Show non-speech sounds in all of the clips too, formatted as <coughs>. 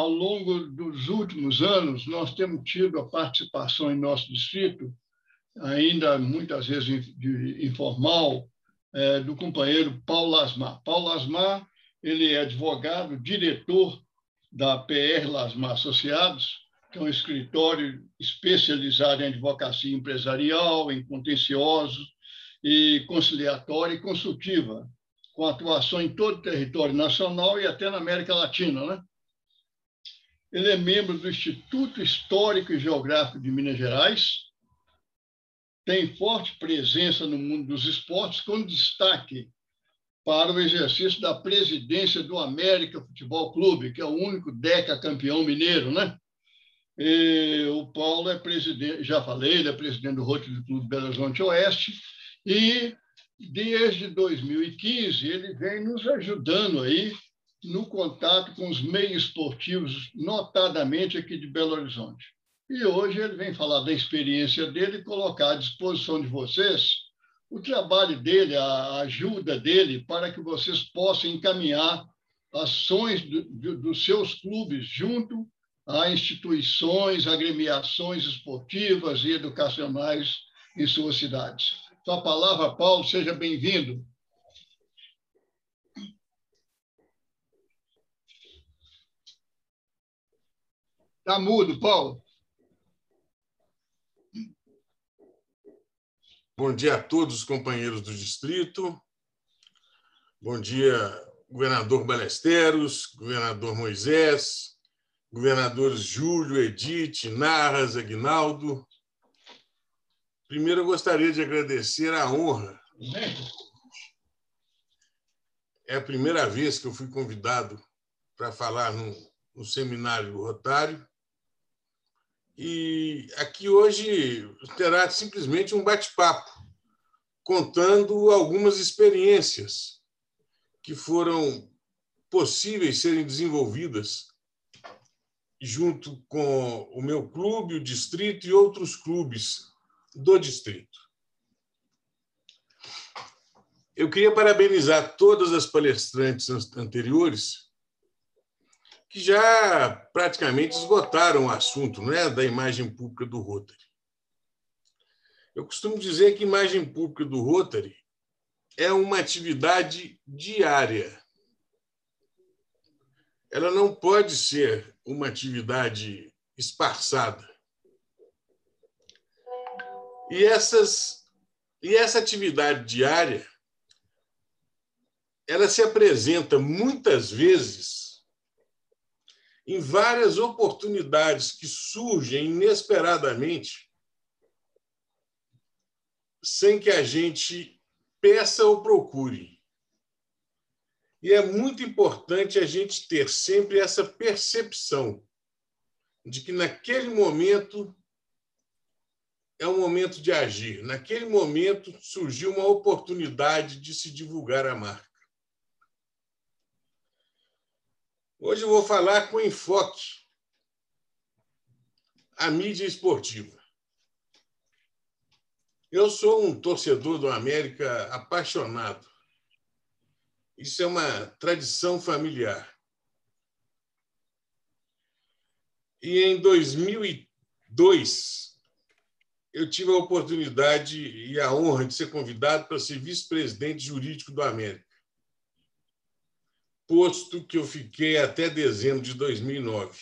ao longo dos últimos anos, nós temos tido a participação em nosso distrito, ainda muitas vezes informal, é, do companheiro Paulo Lasmar. Paulo Lasmar ele é advogado, diretor da PR Lasmar Associados, que é um escritório especializado em advocacia empresarial, em contenciosos e conciliatória e consultiva, com atuação em todo o território nacional e até na América Latina. Né? Ele é membro do Instituto Histórico e Geográfico de Minas Gerais, tem forte presença no mundo dos esportes, com destaque para o exercício da presidência do América Futebol Clube, que é o único DECA campeão mineiro, né? E o Paulo é presidente, já falei, ele é presidente do Rotary Clube Belo Horizonte Oeste e desde 2015 ele vem nos ajudando aí no contato com os meios esportivos, notadamente aqui de Belo Horizonte. E hoje ele vem falar da experiência dele e colocar à disposição de vocês o trabalho dele, a ajuda dele, para que vocês possam encaminhar ações do, do, dos seus clubes junto a instituições, agremiações esportivas e educacionais em suas cidades. Sua palavra, Paulo, seja bem-vindo. Está mudo, Paulo. Bom dia a todos os companheiros do distrito. Bom dia, governador Balesteros, governador Moisés, governadores Júlio, Edith, Narras, Aguinaldo. Primeiro, eu gostaria de agradecer a honra. É a primeira vez que eu fui convidado para falar no seminário do Rotário. E aqui hoje terá simplesmente um bate-papo, contando algumas experiências que foram possíveis serem desenvolvidas junto com o meu clube, o distrito e outros clubes do distrito. Eu queria parabenizar todas as palestrantes anteriores que já praticamente esgotaram o assunto né, da imagem pública do Rotary. Eu costumo dizer que imagem pública do Rotary é uma atividade diária. Ela não pode ser uma atividade esparçada. E, essas, e essa atividade diária ela se apresenta muitas vezes em várias oportunidades que surgem inesperadamente, sem que a gente peça ou procure. E é muito importante a gente ter sempre essa percepção de que naquele momento é o momento de agir. Naquele momento surgiu uma oportunidade de se divulgar a marca. Hoje eu vou falar com enfoque a mídia esportiva. Eu sou um torcedor do América apaixonado. Isso é uma tradição familiar. E em 2002, eu tive a oportunidade e a honra de ser convidado para ser vice-presidente jurídico do América posto que eu fiquei até dezembro de 2009.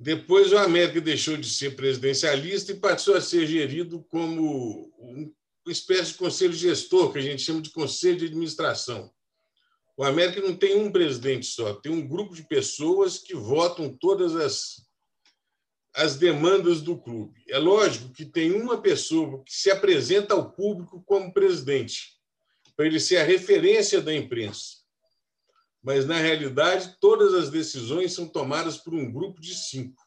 Depois, o América deixou de ser presidencialista e passou a ser gerido como uma espécie de conselho gestor, que a gente chama de conselho de administração. O América não tem um presidente só, tem um grupo de pessoas que votam todas as, as demandas do clube. É lógico que tem uma pessoa que se apresenta ao público como presidente, para ele ser a referência da imprensa mas na realidade todas as decisões são tomadas por um grupo de cinco.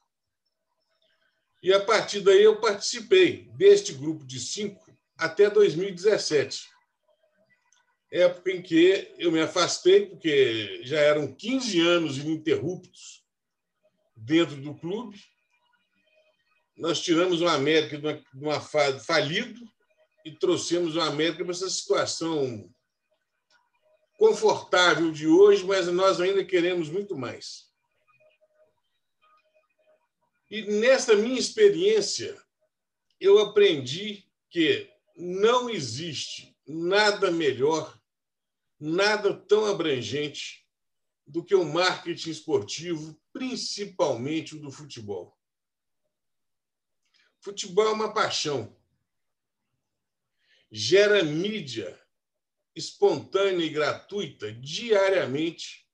E a partir daí eu participei deste grupo de cinco até 2017, época em que eu me afastei, porque já eram 15 anos ininterruptos dentro do clube. Nós tiramos o América de uma, fase falido e trouxemos o América para essa situação confortável de hoje, mas nós ainda queremos muito mais. E nessa minha experiência, eu aprendi que não existe nada melhor, nada tão abrangente do que o marketing esportivo, principalmente o do futebol. Futebol é uma paixão. Gera mídia espontânea e gratuita diariamente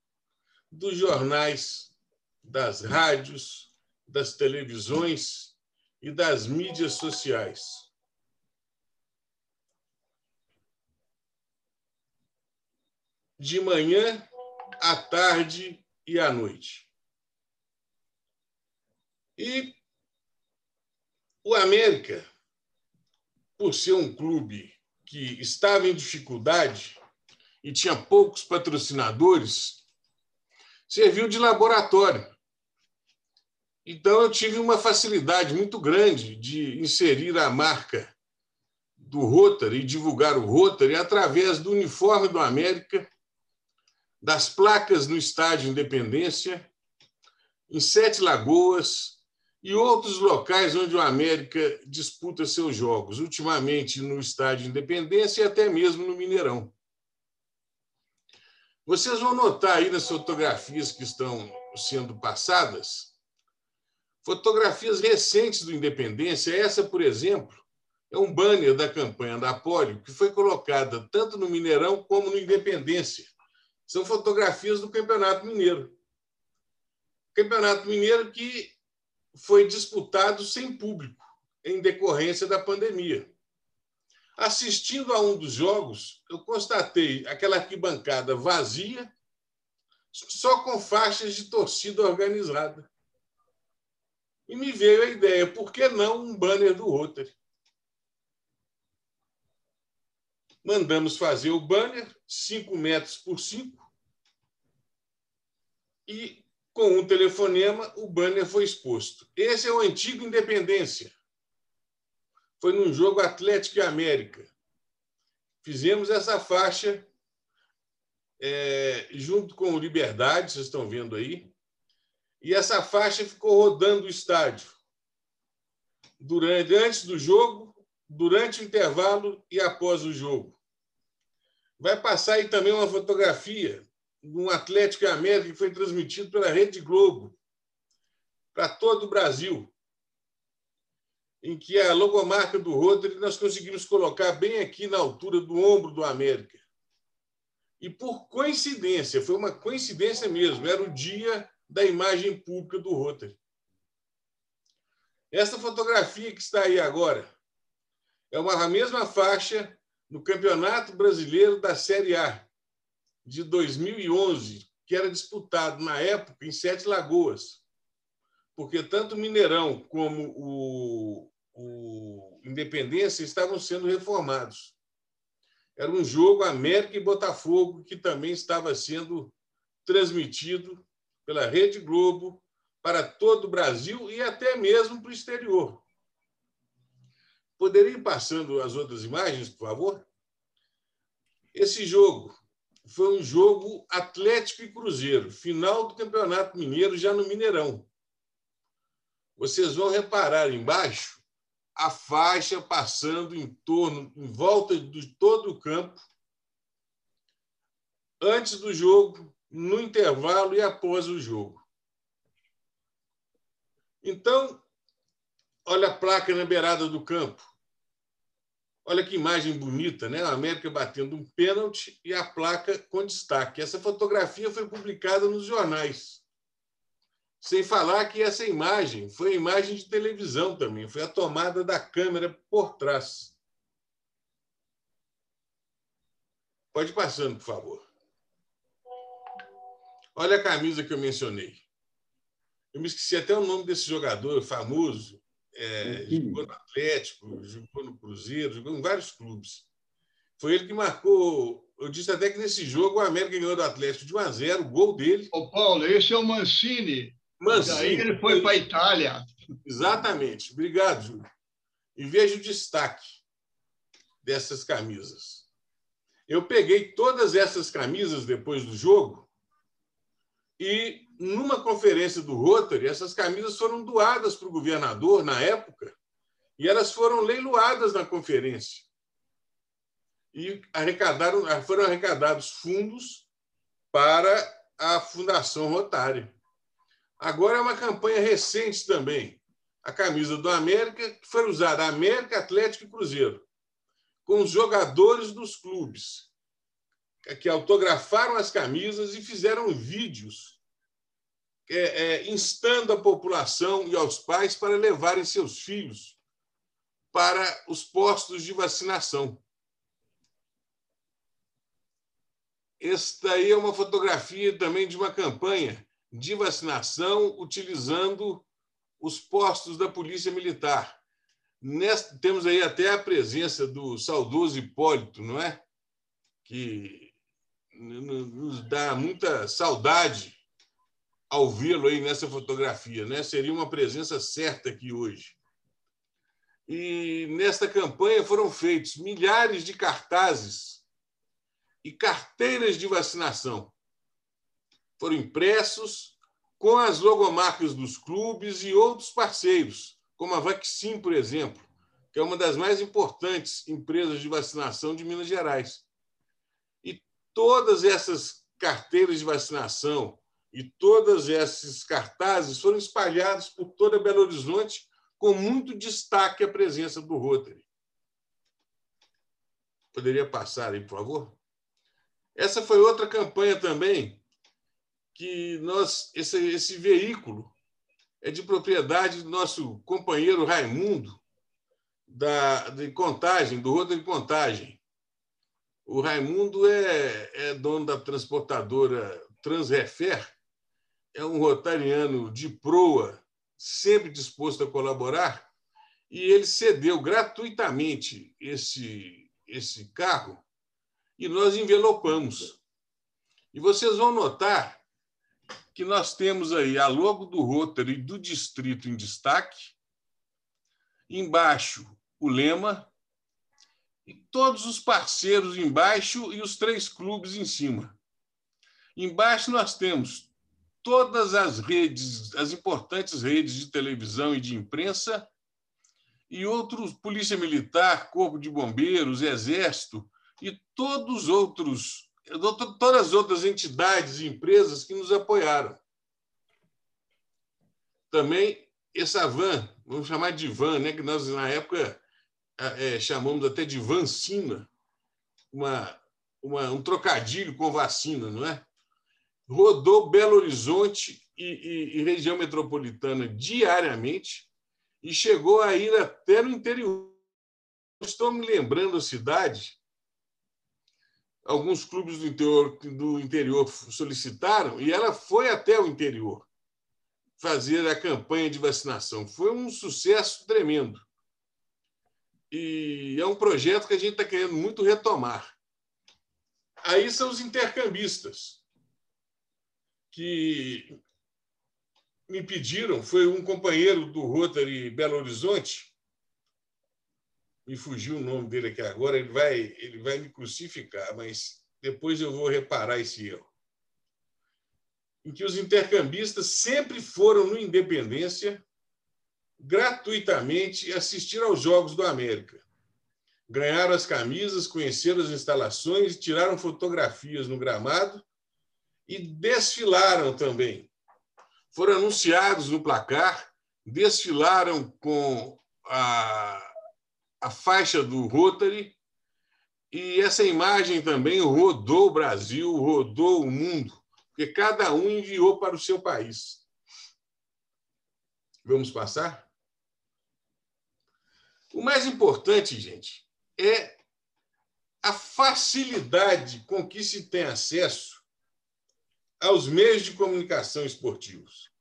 dos jornais, das rádios, das televisões e das mídias sociais. De manhã, à tarde e à noite. E o América, por ser um clube que estava em dificuldade e tinha poucos patrocinadores, serviu de laboratório. Então, eu tive uma facilidade muito grande de inserir a marca do Rotary e divulgar o Rotary através do uniforme do América, das placas no Estádio Independência, em Sete Lagoas e outros locais onde o América disputa seus jogos, ultimamente no Estádio Independência e até mesmo no Mineirão. Vocês vão notar aí nas fotografias que estão sendo passadas Fotografias recentes do Independência, essa, por exemplo, é um banner da campanha da Polio, que foi colocada tanto no Mineirão como no Independência. São fotografias do Campeonato Mineiro. Campeonato Mineiro que foi disputado sem público, em decorrência da pandemia. Assistindo a um dos jogos, eu constatei aquela arquibancada vazia, só com faixas de torcida organizada. E me veio a ideia, por que não um banner do Rotary? Mandamos fazer o banner, 5 metros por 5, e com um telefonema o banner foi exposto. Esse é o antigo Independência. Foi num jogo Atlético e América. Fizemos essa faixa é, junto com o Liberdade, vocês estão vendo aí, e essa faixa ficou rodando o estádio durante antes do jogo, durante o intervalo e após o jogo. Vai passar aí também uma fotografia um Atlético e América que foi transmitido pela Rede Globo para todo o Brasil, em que a logomarca do Rodri nós conseguimos colocar bem aqui na altura do ombro do América. E por coincidência, foi uma coincidência mesmo, era o dia da imagem pública do Rotary. Essa fotografia que está aí agora é uma, a mesma faixa no Campeonato Brasileiro da Série A de 2011, que era disputado na época em Sete Lagoas, porque tanto o Mineirão como o, o Independência estavam sendo reformados. Era um jogo América e Botafogo que também estava sendo transmitido pela Rede Globo para todo o Brasil e até mesmo para o exterior. Poderia ir passando as outras imagens, por favor? Esse jogo foi um jogo Atlético e Cruzeiro, final do Campeonato Mineiro, já no Mineirão. Vocês vão reparar embaixo a faixa passando em torno, em volta de todo o campo, antes do jogo, no intervalo e após o jogo. Então, olha a placa na beirada do campo. Olha que imagem bonita, né? A América batendo um pênalti e a placa com destaque. Essa fotografia foi publicada nos jornais. Sem falar que essa imagem foi imagem de televisão também, foi a tomada da câmera por trás. Pode ir passando, por favor. Olha a camisa que eu mencionei. Eu me esqueci até o nome desse jogador famoso. É, jogou no Atlético, jogou no Cruzeiro, jogou em vários clubes. Foi ele que marcou. Eu disse até que nesse jogo o América ganhou do Atlético de 1 a 0, o gol dele. Ô, Paulo, esse é o Mancini. Mancini. Daí ele foi para a Itália. Exatamente. Obrigado, Júlio. E veja o destaque dessas camisas. Eu peguei todas essas camisas depois do jogo e numa conferência do Rotary, essas camisas foram doadas para o governador na época e elas foram leiloadas na conferência. E arrecadaram, foram arrecadados fundos para a Fundação Rotária. Agora é uma campanha recente também. A camisa do América, que foi usada América, Atlético e Cruzeiro, com os jogadores dos clubes, que autografaram as camisas e fizeram vídeos é, é, instando a população e aos pais para levarem seus filhos para os postos de vacinação. Esta aí é uma fotografia também de uma campanha de vacinação utilizando os postos da Polícia Militar. Nesta, temos aí até a presença do saudoso Hipólito, não é? Que nos dá muita saudade ao vê-lo aí nessa fotografia, né? Seria uma presença certa aqui hoje. E nesta campanha foram feitos milhares de cartazes e carteiras de vacinação foram impressos com as logomarcas dos clubes e outros parceiros, como a Vaccin, por exemplo, que é uma das mais importantes empresas de vacinação de Minas Gerais. Todas essas carteiras de vacinação e todos esses cartazes foram espalhados por toda Belo Horizonte, com muito destaque a presença do Rotary. Poderia passar aí, por favor? Essa foi outra campanha também que nós esse, esse veículo é de propriedade do nosso companheiro Raimundo, da, de Contagem, do Roda de Contagem. O Raimundo é, é dono da transportadora Transrefer, é um rotariano de proa, sempre disposto a colaborar, e ele cedeu gratuitamente esse, esse carro e nós envelopamos. E vocês vão notar que nós temos aí a logo do Rotary do distrito em destaque, embaixo o lema e todos os parceiros embaixo e os três clubes em cima. Embaixo nós temos todas as redes, as importantes redes de televisão e de imprensa e outros, Polícia Militar, Corpo de Bombeiros, Exército e todos os outros todas as outras entidades e empresas que nos apoiaram. Também essa van, vamos chamar de van, né, que nós na época é, chamamos até de vancina, uma, uma, um trocadilho com vacina, não é? Rodou Belo Horizonte e, e, e região metropolitana diariamente e chegou a ir até no interior. Estou me lembrando a cidade alguns clubes do interior, do interior solicitaram e ela foi até o interior fazer a campanha de vacinação. Foi um sucesso tremendo. E é um projeto que a gente está querendo muito retomar. Aí são os intercambistas, que me pediram, foi um companheiro do Rotary Belo Horizonte, me fugiu o nome dele aqui agora, ele vai, ele vai me crucificar, mas depois eu vou reparar esse erro. Em que os intercambistas sempre foram no Independência gratuitamente assistir aos Jogos do América. Ganharam as camisas, conheceram as instalações, tiraram fotografias no gramado e desfilaram também. Foram anunciados no placar, desfilaram com a a faixa do Rotary, e essa imagem também rodou o Brasil, rodou o mundo, porque cada um enviou para o seu país. Vamos passar? O mais importante, gente, é a facilidade com que se tem acesso aos meios de comunicação esportivos,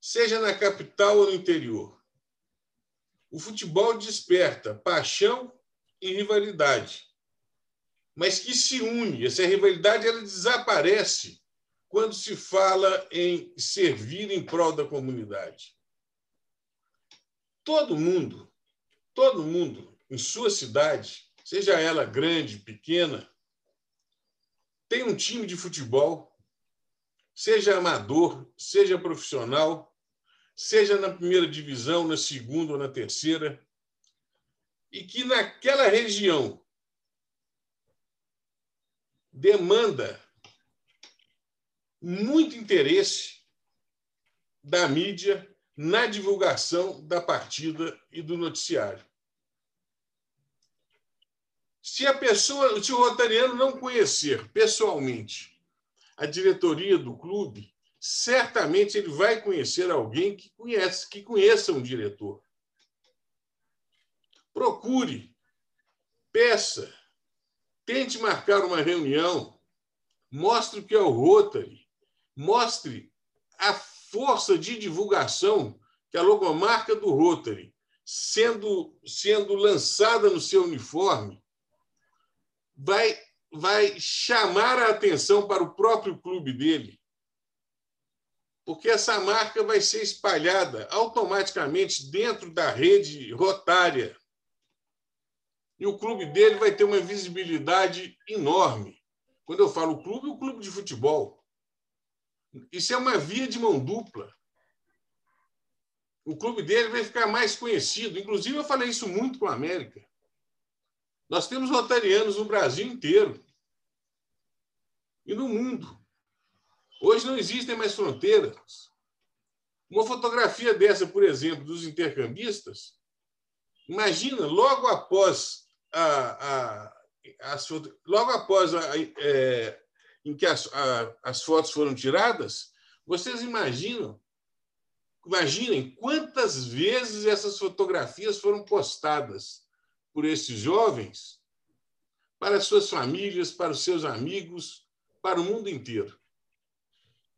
seja na capital ou no interior. O futebol desperta paixão e rivalidade, mas que se une. Essa rivalidade ela desaparece quando se fala em servir em prol da comunidade. Todo mundo, todo mundo em sua cidade, seja ela grande, pequena, tem um time de futebol, seja amador, seja profissional, seja na primeira divisão, na segunda ou na terceira, e que naquela região demanda muito interesse da mídia na divulgação da partida e do noticiário. Se a pessoa, se o rotariano não conhecer pessoalmente a diretoria do clube, certamente ele vai conhecer alguém que conhece, que conheça um diretor. Procure, peça, tente marcar uma reunião, mostre o que é o Rotary, mostre a força de divulgação que a logomarca do Rotary, sendo, sendo lançada no seu uniforme, vai vai chamar a atenção para o próprio clube dele. Porque essa marca vai ser espalhada automaticamente dentro da rede rotária. E o clube dele vai ter uma visibilidade enorme. Quando eu falo clube, o clube de futebol. Isso é uma via de mão dupla. O clube dele vai ficar mais conhecido. Inclusive, eu falei isso muito com a América. Nós temos rotarianos no Brasil inteiro e no mundo. Hoje não existem mais fronteiras. Uma fotografia dessa, por exemplo, dos intercambistas, imagina, logo após a, a as, logo após a, é, em que as, as fotos foram tiradas, vocês imaginam, imaginem quantas vezes essas fotografias foram postadas por esses jovens para suas famílias, para os seus amigos, para o mundo inteiro.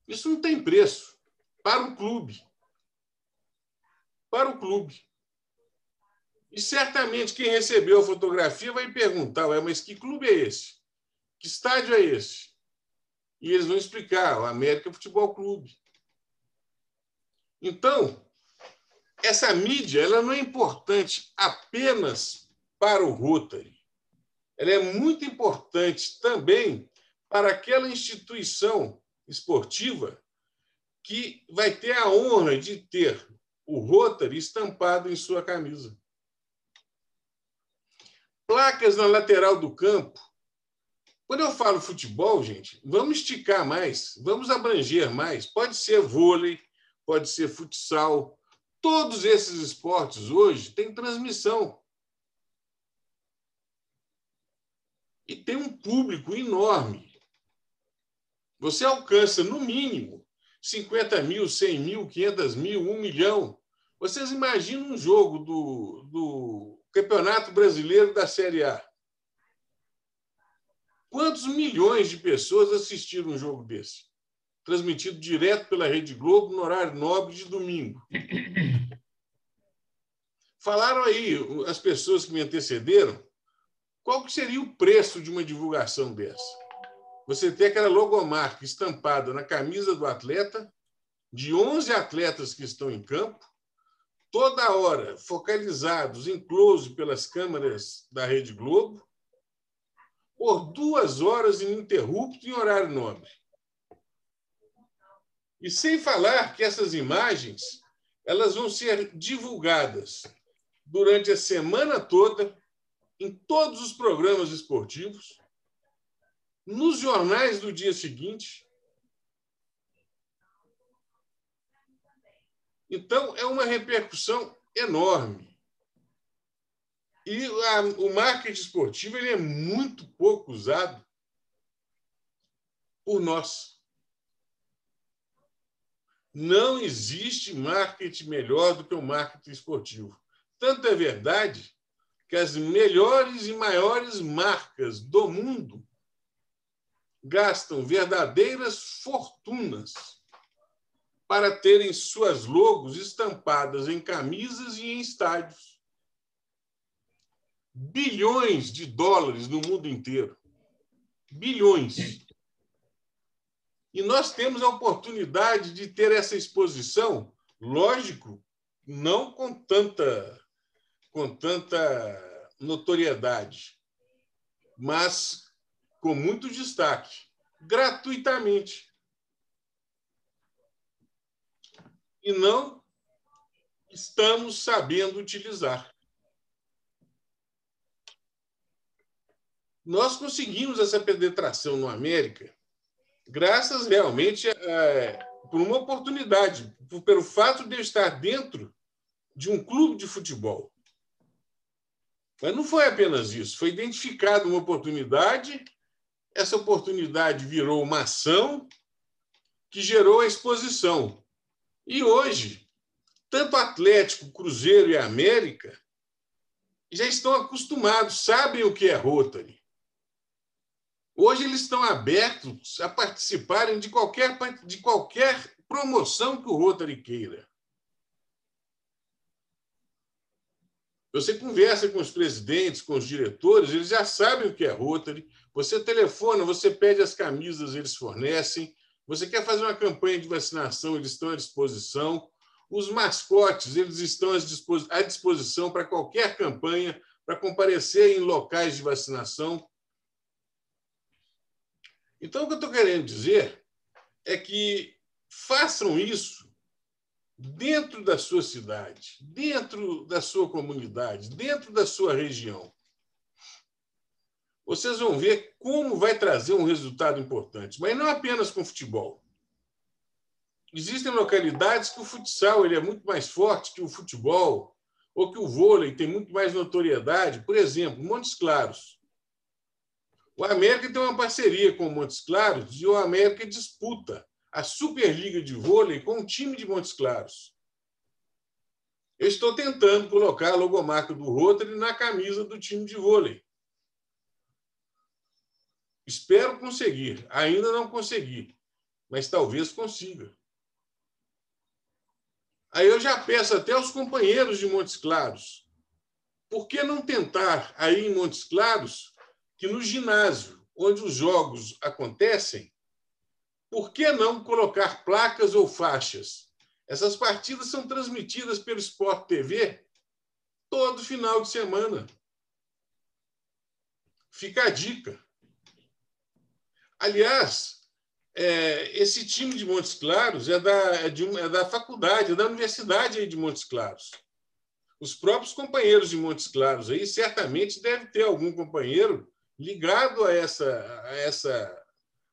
Isso não tem preço para o clube. Para o clube. E certamente quem recebeu a fotografia vai perguntar: mas que clube é esse? Que estádio é esse? E eles vão explicar: o América Futebol Clube. Então, essa mídia ela não é importante apenas para o Rotary. Ela é muito importante também para aquela instituição esportiva que vai ter a honra de ter o Rotary estampado em sua camisa. Placas na lateral do campo. Quando eu falo futebol, gente, vamos esticar mais, vamos abranger mais. Pode ser vôlei, pode ser futsal. Todos esses esportes hoje têm transmissão. E tem um público enorme. Você alcança, no mínimo, 50 mil, 100 mil, 500 mil, 1 milhão. Vocês imaginam um jogo do, do Campeonato Brasileiro da Série A? Quantos milhões de pessoas assistiram um jogo desse? Transmitido direto pela Rede Globo no horário nobre de domingo. <coughs> Falaram aí, as pessoas que me antecederam, qual que seria o preço de uma divulgação dessa? Você ter aquela logomarca estampada na camisa do atleta, de 11 atletas que estão em campo, toda hora focalizados em close pelas câmeras da Rede Globo, por duas horas ininterrupto em horário nobre. E sem falar que essas imagens elas vão ser divulgadas durante a semana toda em todos os programas esportivos, nos jornais do dia seguinte. Então, é uma repercussão enorme. E a, o marketing esportivo ele é muito pouco usado por nós. Não existe marketing melhor do que o marketing esportivo. Tanto é verdade que as melhores e maiores marcas do mundo gastam verdadeiras fortunas para terem suas logos estampadas em camisas e em estádios. Bilhões de dólares no mundo inteiro. Bilhões. E nós temos a oportunidade de ter essa exposição, lógico, não com tanta com tanta notoriedade, mas com muito destaque, gratuitamente. e não estamos sabendo utilizar. Nós conseguimos essa penetração no América graças realmente a, por uma oportunidade, por, pelo fato de eu estar dentro de um clube de futebol. Mas não foi apenas isso, foi identificada uma oportunidade, essa oportunidade virou uma ação que gerou a exposição. E hoje, tanto Atlético, Cruzeiro e América já estão acostumados, sabem o que é Rotary. Hoje eles estão abertos a participarem de qualquer, de qualquer promoção que o Rotary queira. Você conversa com os presidentes, com os diretores, eles já sabem o que é Rotary. Você telefona, você pede as camisas, eles fornecem. Você quer fazer uma campanha de vacinação, eles estão à disposição. Os mascotes, eles estão à disposição para qualquer campanha, para comparecer em locais de vacinação. Então, o que eu estou querendo dizer é que façam isso dentro da sua cidade, dentro da sua comunidade, dentro da sua região. Vocês vão ver como vai trazer um resultado importante, mas não apenas com futebol. Existem localidades que o futsal ele é muito mais forte que o futebol, ou que o vôlei tem muito mais notoriedade. Por exemplo, Montes Claros. O América tem uma parceria com o Montes Claros e o América disputa a Superliga de Vôlei com o time de Montes Claros. Eu estou tentando colocar a logomarca do Rotary na camisa do time de vôlei. Espero conseguir. Ainda não consegui, mas talvez consiga. Aí eu já peço até aos companheiros de Montes Claros, por que não tentar aí em Montes Claros que no ginásio onde os jogos acontecem, por que não colocar placas ou faixas? Essas partidas são transmitidas pelo Sport TV todo final de semana. Fica a dica. Aliás, é, esse time de Montes Claros é da, é, de, é da faculdade, é da universidade de Montes Claros. Os próprios companheiros de Montes Claros aí certamente deve ter algum companheiro ligado a essa, a essa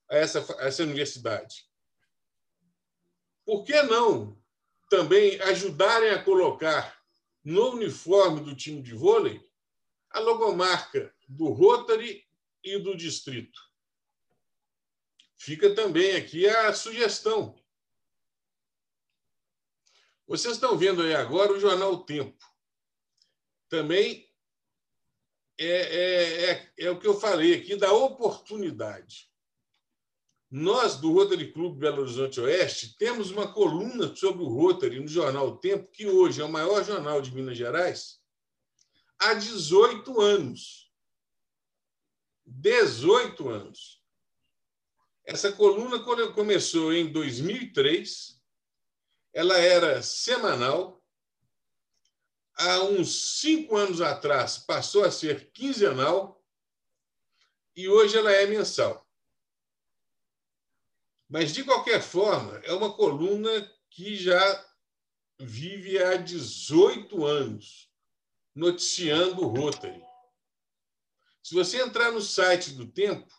a essa, a essa universidade. Por que não também ajudarem a colocar no uniforme do time de vôlei a logomarca do Rotary e do distrito? Fica também aqui a sugestão. Vocês estão vendo aí agora o jornal o Tempo. Também é, é, é, é o que eu falei aqui da oportunidade. Nós, do Rotary Clube Belo Horizonte Oeste, temos uma coluna sobre o Rotary no jornal O Tempo, que hoje é o maior jornal de Minas Gerais, há 18 anos. 18 anos. Essa coluna começou em 2003, ela era semanal. Há uns cinco anos atrás passou a ser quinzenal e hoje ela é mensal. Mas, de qualquer forma, é uma coluna que já vive há 18 anos noticiando o Rotary. Se você entrar no site do Tempo,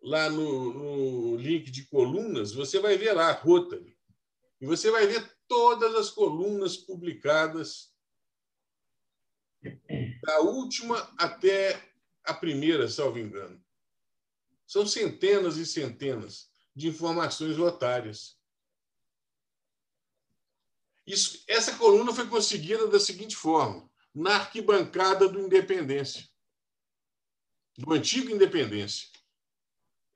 lá no, no link de colunas, você vai ver lá Rotary. E você vai ver todas as colunas publicadas, da última até a primeira, salvo engano. São centenas e centenas de informações otárias. Isso, essa coluna foi conseguida da seguinte forma: na arquibancada do Independência, do antigo Independência.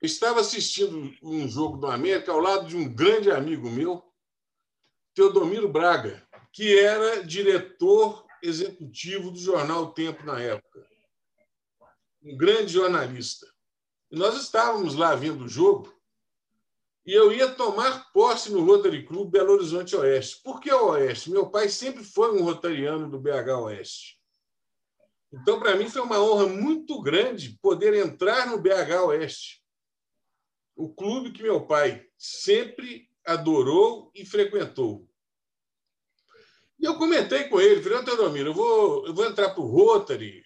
Eu estava assistindo um jogo do América ao lado de um grande amigo meu, Teodomiro Braga, que era diretor executivo do jornal Tempo na época. Um grande jornalista. E nós estávamos lá vendo o jogo e eu ia tomar posse no Rotary Club Belo Horizonte Oeste. Por que o Oeste? Meu pai sempre foi um rotariano do BH Oeste. Então, para mim, foi uma honra muito grande poder entrar no BH Oeste, o clube que meu pai sempre adorou e frequentou. E eu comentei com ele, falei, Teodomiro, eu vou, eu vou entrar para o Rotary.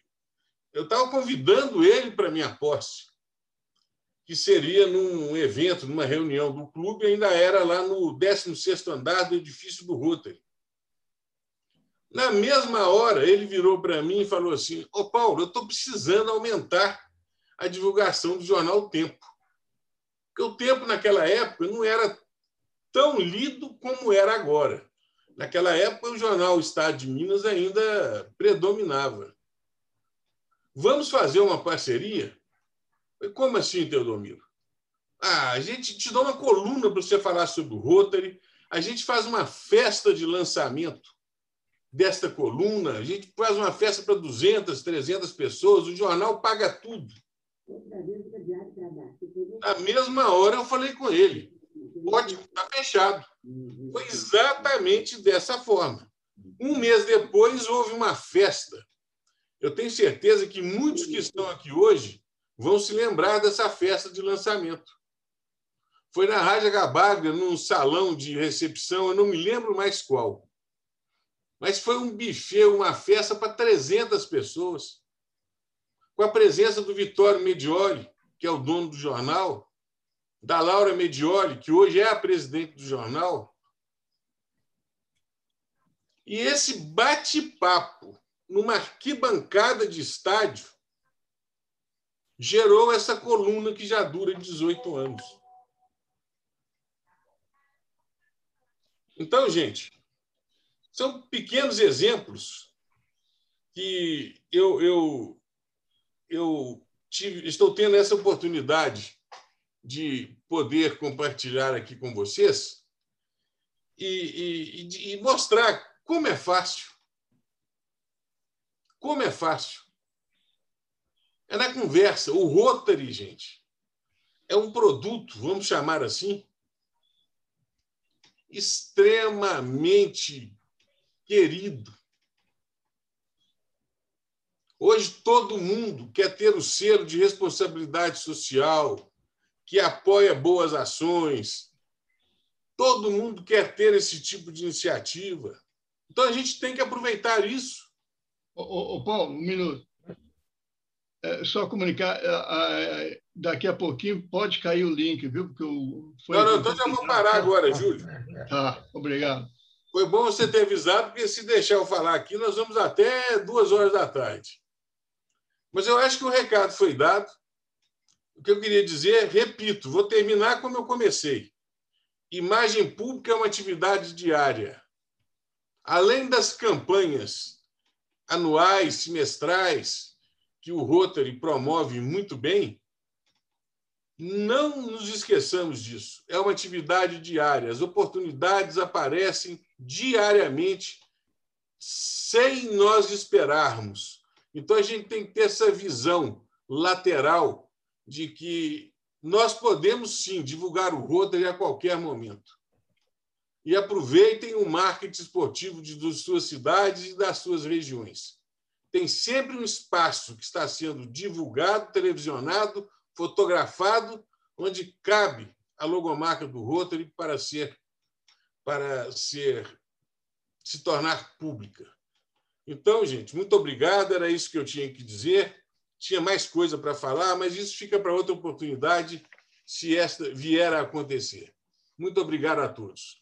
Eu estava convidando ele para minha posse, que seria num evento, numa reunião do clube, ainda era lá no 16º andar do edifício do Rotary. Na mesma hora, ele virou para mim e falou assim: Ô oh, Paulo, eu estou precisando aumentar a divulgação do jornal Tempo. Porque o Tempo, naquela época, não era tão lido como era agora. Naquela época, o jornal Estado de Minas ainda predominava. Vamos fazer uma parceria? Como assim, Teodomiro? Ah, a gente te dá uma coluna para você falar sobre o Rotary, a gente faz uma festa de lançamento desta coluna, a gente faz uma festa para 200, 300 pessoas, o jornal paga tudo. Na mesma hora eu falei com ele. Ótimo, está fechado. Foi exatamente dessa forma. Um mês depois, houve uma festa. Eu tenho certeza que muitos que estão aqui hoje vão se lembrar dessa festa de lançamento. Foi na Rádio Gabaga, num salão de recepção, eu não me lembro mais qual. Mas foi um buffet, uma festa para 300 pessoas, com a presença do Vitório Medioli, que é o dono do jornal, da Laura Medioli, que hoje é a presidente do jornal. E esse bate-papo numa arquibancada de estádio gerou essa coluna que já dura 18 anos. Então, gente, são pequenos exemplos que eu, eu, eu tive, estou tendo essa oportunidade de poder compartilhar aqui com vocês e, e, e mostrar como é fácil. Como é fácil. É na conversa. O Rotary, gente, é um produto, vamos chamar assim, extremamente querido. Hoje todo mundo quer ter o selo de responsabilidade social, que apoia boas ações. Todo mundo quer ter esse tipo de iniciativa. Então a gente tem que aproveitar isso. Ô, ô, ô Paulo, um minuto. É, só comunicar, é, é, daqui a pouquinho pode cair o link, viu? Porque o, foi... Não, não, então já vou parar agora, Júlio. Tá, obrigado. Foi bom você ter avisado, porque se deixar eu falar aqui, nós vamos até duas horas da tarde. Mas eu acho que o recado foi dado. O que eu queria dizer, repito, vou terminar como eu comecei. Imagem pública é uma atividade diária. Além das campanhas anuais, semestrais, que o Rotary promove muito bem, não nos esqueçamos disso. É uma atividade diária. As oportunidades aparecem diariamente sem nós esperarmos. Então a gente tem que ter essa visão lateral de que nós podemos sim divulgar o Rotary a qualquer momento. E aproveitem o marketing esportivo de, de suas cidades e das suas regiões. Tem sempre um espaço que está sendo divulgado, televisionado, fotografado, onde cabe a logomarca do Rotary para ser para ser se tornar pública. Então, gente, muito obrigado, era isso que eu tinha que dizer tinha mais coisa para falar, mas isso fica para outra oportunidade, se esta vier a acontecer. Muito obrigado a todos.